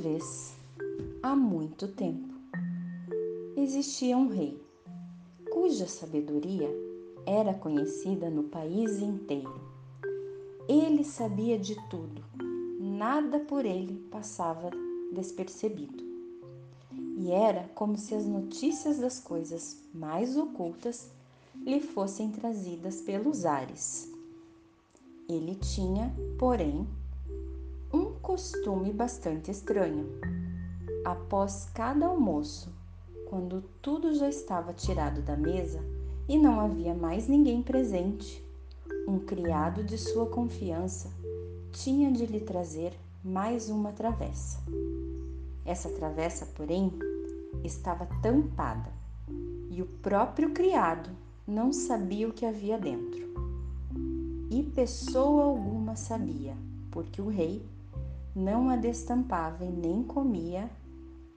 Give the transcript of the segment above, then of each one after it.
vez, há muito tempo, existia um rei cuja sabedoria era conhecida no país inteiro. Ele sabia de tudo, nada por ele passava despercebido. E era como se as notícias das coisas mais ocultas lhe fossem trazidas pelos ares. Ele tinha, porém, costume bastante estranho. Após cada almoço, quando tudo já estava tirado da mesa e não havia mais ninguém presente, um criado de sua confiança tinha de lhe trazer mais uma travessa. Essa travessa, porém, estava tampada e o próprio criado não sabia o que havia dentro. E pessoa alguma sabia, porque o rei não a destampava e nem comia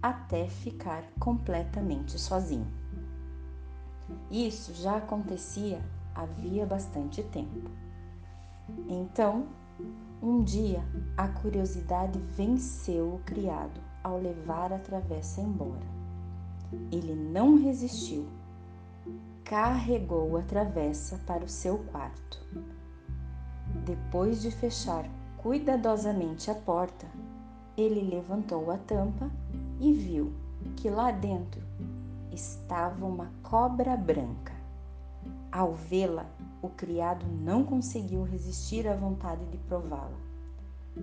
até ficar completamente sozinho. Isso já acontecia havia bastante tempo. Então, um dia, a curiosidade venceu o criado ao levar a travessa embora. Ele não resistiu. Carregou a travessa para o seu quarto. Depois de fechar cuidadosamente a porta, ele levantou a tampa e viu que lá dentro estava uma cobra branca. Ao vê-la, o criado não conseguiu resistir à vontade de prová-la.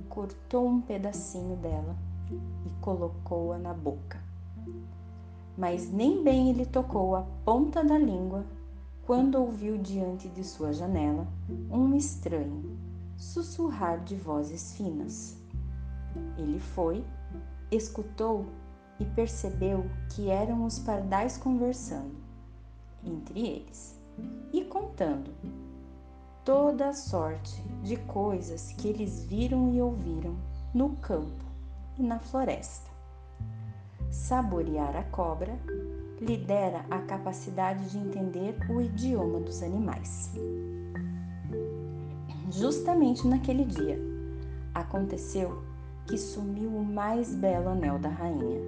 Cortou um pedacinho dela e colocou-a na boca. Mas nem bem ele tocou a ponta da língua quando ouviu diante de sua janela um estranho sussurrar de vozes finas. Ele foi, escutou e percebeu que eram os pardais conversando entre eles e contando toda a sorte de coisas que eles viram e ouviram no campo e na floresta. Saborear a cobra lhe dera a capacidade de entender o idioma dos animais. Justamente naquele dia, aconteceu que sumiu o mais belo anel da rainha,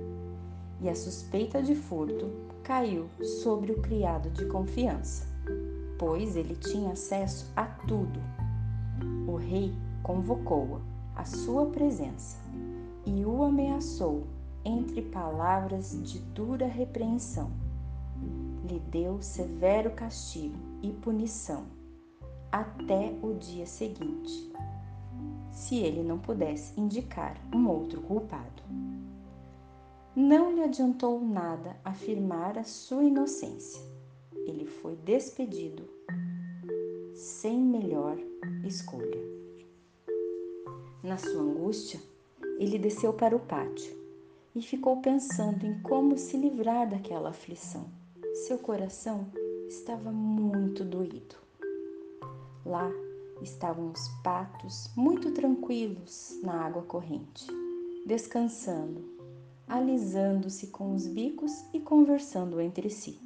e a suspeita de furto caiu sobre o criado de confiança, pois ele tinha acesso a tudo. O rei convocou-a à sua presença e o ameaçou entre palavras de dura repreensão. Lhe deu severo castigo e punição até o dia seguinte, se ele não pudesse indicar um outro culpado. Não lhe adiantou nada afirmar a sua inocência. Ele foi despedido sem melhor escolha. Na sua angústia, ele desceu para o pátio e ficou pensando em como se livrar daquela aflição. Seu coração estava muito doído. Lá estavam os patos muito tranquilos na água corrente, descansando, alisando-se com os bicos e conversando entre si.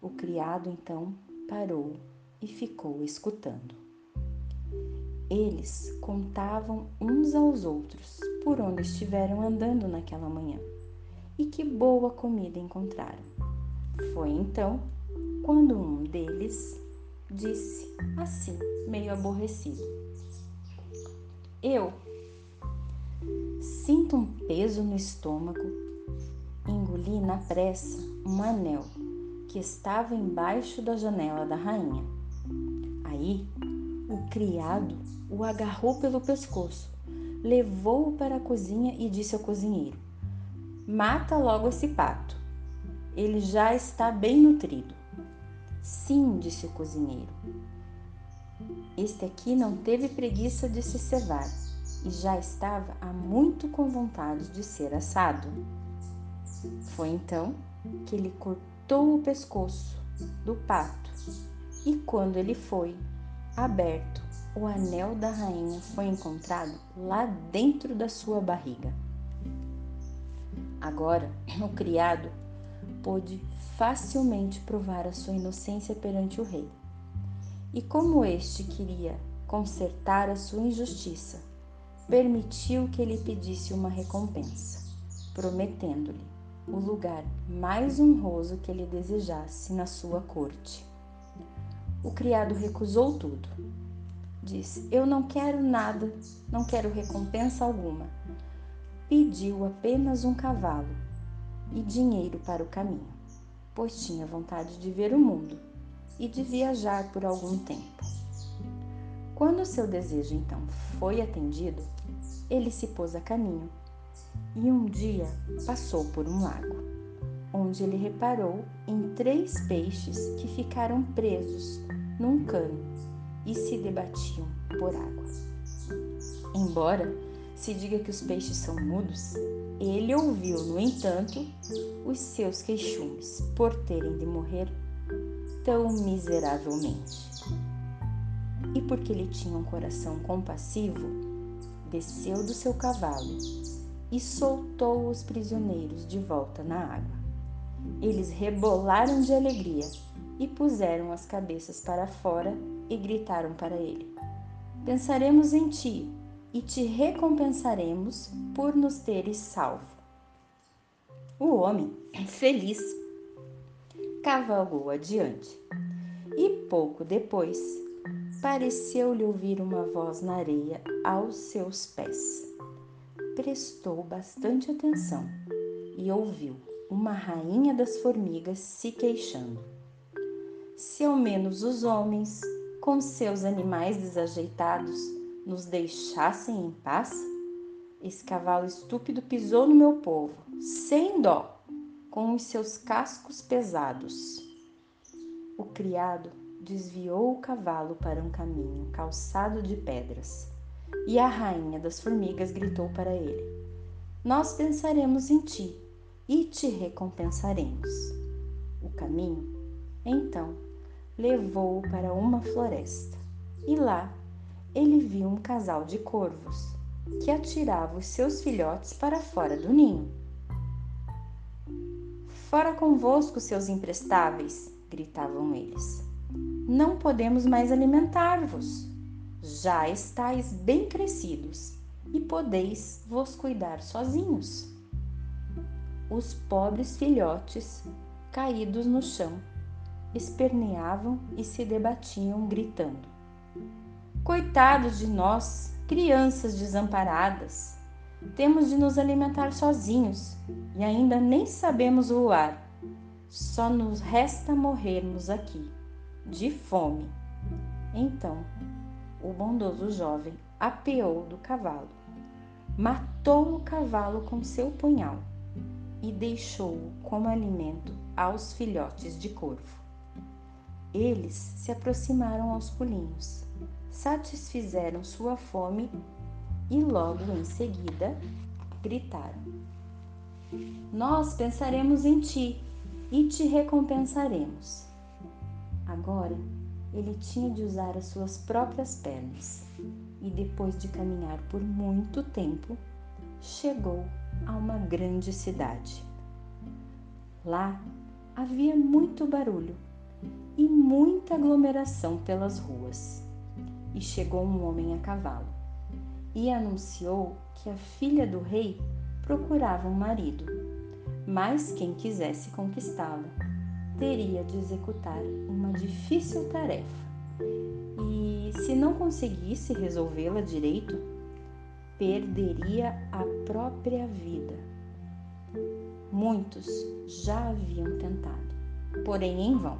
O criado então parou e ficou escutando. Eles contavam uns aos outros por onde estiveram andando naquela manhã e que boa comida encontraram. Foi então quando um deles disse assim, meio aborrecido: Eu sinto um peso no estômago. Engoli na pressa um anel que estava embaixo da janela da rainha. Aí o criado o agarrou pelo pescoço, levou-o para a cozinha e disse ao cozinheiro: Mata logo esse pato. Ele já está bem nutrido. Sim, disse o cozinheiro. Este aqui não teve preguiça de se cevar e já estava há muito com vontade de ser assado. Foi então que ele cortou o pescoço do pato e quando ele foi aberto, o anel da rainha foi encontrado lá dentro da sua barriga. Agora, o criado pôde facilmente provar a sua inocência perante o rei. E como este queria consertar a sua injustiça, permitiu que ele pedisse uma recompensa, prometendo-lhe o lugar mais honroso que ele desejasse na sua corte. O criado recusou tudo. Disse: Eu não quero nada, não quero recompensa alguma. Pediu apenas um cavalo e dinheiro para o caminho, pois tinha vontade de ver o mundo e de viajar por algum tempo. Quando seu desejo então foi atendido, ele se pôs a caminho e um dia passou por um lago, onde ele reparou em três peixes que ficaram presos num cano e se debatiam por água. Embora se diga que os peixes são mudos, ele ouviu, no entanto, os seus queixumes por terem de morrer tão miseravelmente. E porque ele tinha um coração compassivo, desceu do seu cavalo e soltou os prisioneiros de volta na água. Eles rebolaram de alegria e puseram as cabeças para fora e gritaram para ele: Pensaremos em ti e te recompensaremos por nos teres salvo. O homem, feliz, cavalgou adiante e pouco depois pareceu-lhe ouvir uma voz na areia aos seus pés prestou bastante atenção e ouviu uma rainha das formigas se queixando. Se ao menos os homens, com seus animais desajeitados, nos deixassem em paz? Esse cavalo estúpido pisou no meu povo, sem dó, com os seus cascos pesados. O criado desviou o cavalo para um caminho calçado de pedras e a rainha das formigas gritou para ele: Nós pensaremos em ti e te recompensaremos. O caminho, então, levou-o para uma floresta e lá ele viu um casal de corvos que atirava os seus filhotes para fora do ninho. Fora convosco, seus imprestáveis! gritavam eles. Não podemos mais alimentar-vos já estáis bem crescidos e podeis vos cuidar sozinhos. Os pobres filhotes, caídos no chão, esperneavam e se debatiam, gritando: Coitados de nós, crianças desamparadas! Temos de nos alimentar sozinhos e ainda nem sabemos voar. Só nos resta morrermos aqui, de fome. Então o bondoso jovem apeou do cavalo, matou o cavalo com seu punhal e deixou-o como alimento aos filhotes de corvo. Eles se aproximaram aos pulinhos, satisfizeram sua fome e logo em seguida gritaram: Nós pensaremos em ti e te recompensaremos. Agora ele tinha de usar as suas próprias pernas e, depois de caminhar por muito tempo, chegou a uma grande cidade. Lá havia muito barulho e muita aglomeração pelas ruas. E chegou um homem a cavalo e anunciou que a filha do rei procurava um marido, mas quem quisesse conquistá-la teria de executar uma difícil tarefa e, se não conseguisse resolvê-la direito, perderia a própria vida. Muitos já haviam tentado, porém em vão,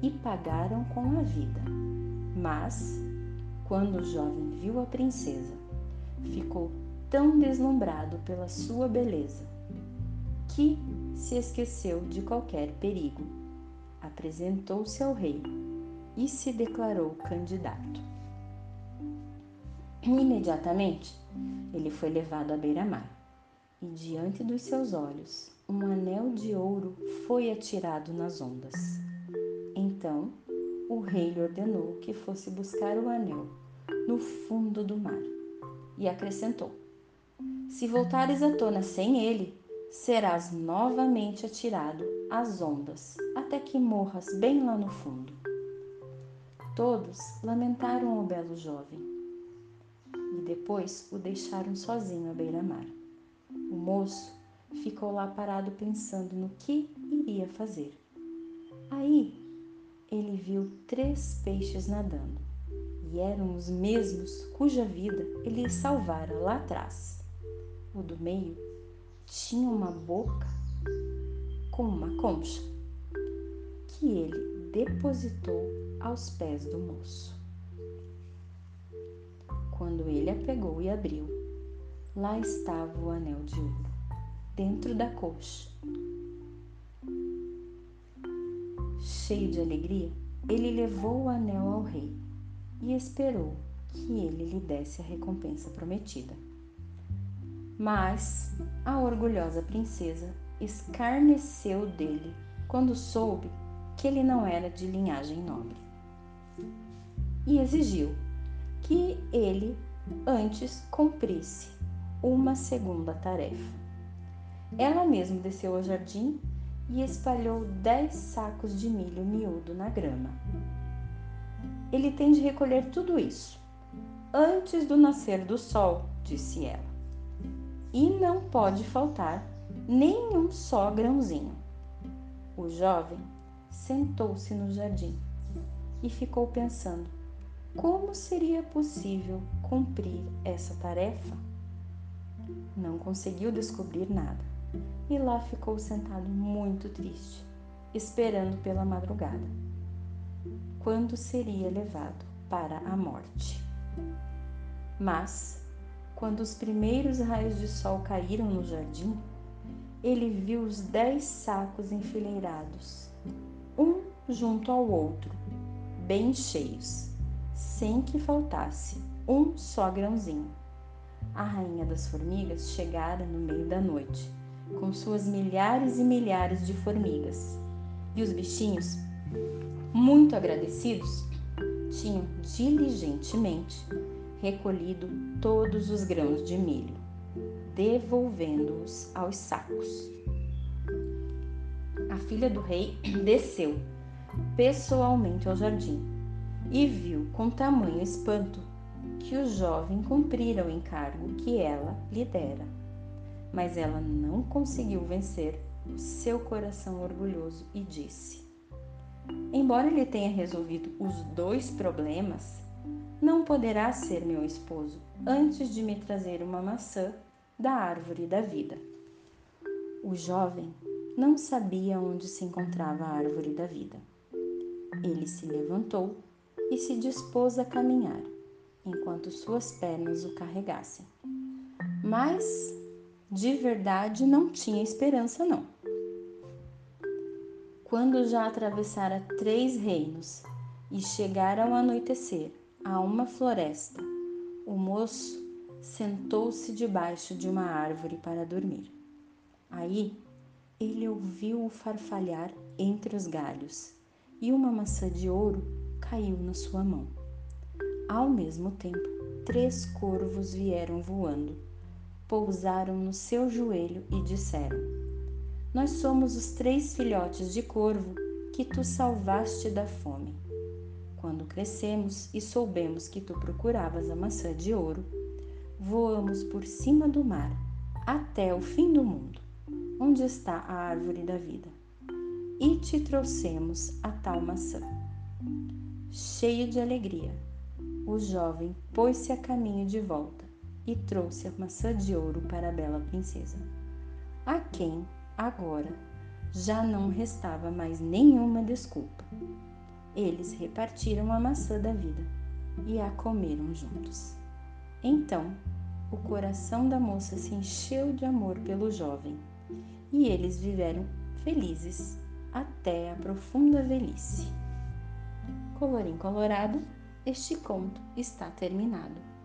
e pagaram com a vida. Mas, quando o jovem viu a princesa, ficou tão deslumbrado pela sua beleza que se esqueceu de qualquer perigo. Apresentou-se ao rei e se declarou candidato. Imediatamente, ele foi levado à beira-mar e, diante dos seus olhos, um anel de ouro foi atirado nas ondas. Então, o rei lhe ordenou que fosse buscar o anel no fundo do mar e acrescentou: Se voltares à tona sem ele, serás novamente atirado às ondas, até que morras bem lá no fundo. Todos lamentaram o belo jovem e depois o deixaram sozinho à beira-mar. O moço ficou lá parado pensando no que iria fazer. Aí ele viu três peixes nadando e eram os mesmos cuja vida ele salvara lá atrás. O do meio tinha uma boca com uma concha que ele depositou aos pés do moço. Quando ele a pegou e abriu, lá estava o anel de ouro, dentro da coxa. Cheio de alegria, ele levou o anel ao rei e esperou que ele lhe desse a recompensa prometida. Mas a orgulhosa princesa escarneceu dele quando soube que ele não era de linhagem nobre e exigiu que ele antes cumprisse uma segunda tarefa. Ela mesma desceu ao jardim e espalhou dez sacos de milho miúdo na grama. Ele tem de recolher tudo isso antes do nascer do sol, disse ela. E não pode faltar nenhum só grãozinho. O jovem sentou-se no jardim e ficou pensando como seria possível cumprir essa tarefa. Não conseguiu descobrir nada e lá ficou sentado muito triste, esperando pela madrugada, quando seria levado para a morte. Mas, quando os primeiros raios de sol caíram no jardim, ele viu os dez sacos enfileirados, um junto ao outro, bem cheios, sem que faltasse um só grãozinho. A rainha das formigas chegara no meio da noite com suas milhares e milhares de formigas. E os bichinhos, muito agradecidos, tinham diligentemente recolhido todos os grãos de milho, devolvendo-os aos sacos. A filha do rei desceu pessoalmente ao jardim e viu com tamanho espanto que o jovem cumprira o encargo que ela lhe dera mas ela não conseguiu vencer o seu coração orgulhoso e disse: Embora ele tenha resolvido os dois problemas, não poderá ser meu esposo antes de me trazer uma maçã da árvore da vida. O jovem não sabia onde se encontrava a árvore da vida. Ele se levantou e se dispôs a caminhar, enquanto suas pernas o carregassem. Mas de verdade não tinha esperança, não. Quando já atravessara três reinos e chegara ao anoitecer a uma floresta, o moço sentou-se debaixo de uma árvore para dormir. Aí ele ouviu o farfalhar entre os galhos e uma maçã de ouro caiu na sua mão. Ao mesmo tempo, três corvos vieram voando pousaram no seu joelho e disseram: Nós somos os três filhotes de corvo que tu salvaste da fome. Quando crescemos e soubemos que tu procuravas a maçã de ouro, voamos por cima do mar até o fim do mundo, onde está a árvore da vida, e te trouxemos a tal maçã. Cheio de alegria, o jovem pôs-se a caminho de volta e trouxe a maçã de ouro para a bela princesa, a quem, agora, já não restava mais nenhuma desculpa. Eles repartiram a maçã da vida e a comeram juntos. Então, o coração da moça se encheu de amor pelo jovem e eles viveram felizes até a profunda velhice. Colorim colorado, este conto está terminado.